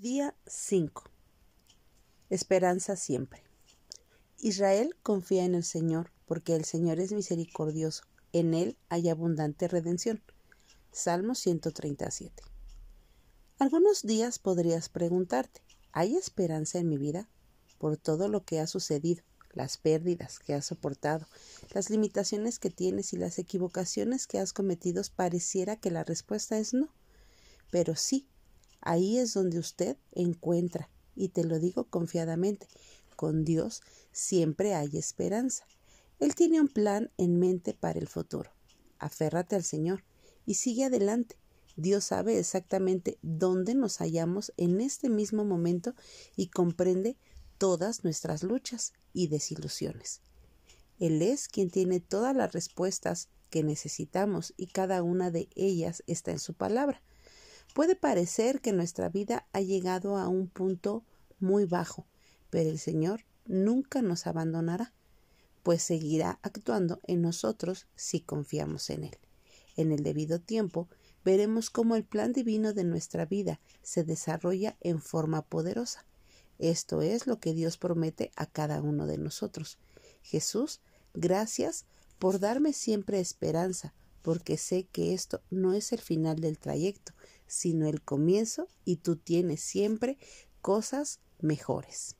Día 5. Esperanza siempre. Israel confía en el Señor, porque el Señor es misericordioso. En Él hay abundante redención. Salmo 137. Algunos días podrías preguntarte, ¿hay esperanza en mi vida? Por todo lo que ha sucedido, las pérdidas que has soportado, las limitaciones que tienes y las equivocaciones que has cometido, pareciera que la respuesta es no. Pero sí, Ahí es donde usted encuentra, y te lo digo confiadamente, con Dios siempre hay esperanza. Él tiene un plan en mente para el futuro. Aférrate al Señor y sigue adelante. Dios sabe exactamente dónde nos hallamos en este mismo momento y comprende todas nuestras luchas y desilusiones. Él es quien tiene todas las respuestas que necesitamos y cada una de ellas está en su palabra. Puede parecer que nuestra vida ha llegado a un punto muy bajo, pero el Señor nunca nos abandonará, pues seguirá actuando en nosotros si confiamos en Él. En el debido tiempo veremos cómo el plan divino de nuestra vida se desarrolla en forma poderosa. Esto es lo que Dios promete a cada uno de nosotros. Jesús, gracias por darme siempre esperanza, porque sé que esto no es el final del trayecto, sino el comienzo y tú tienes siempre cosas mejores.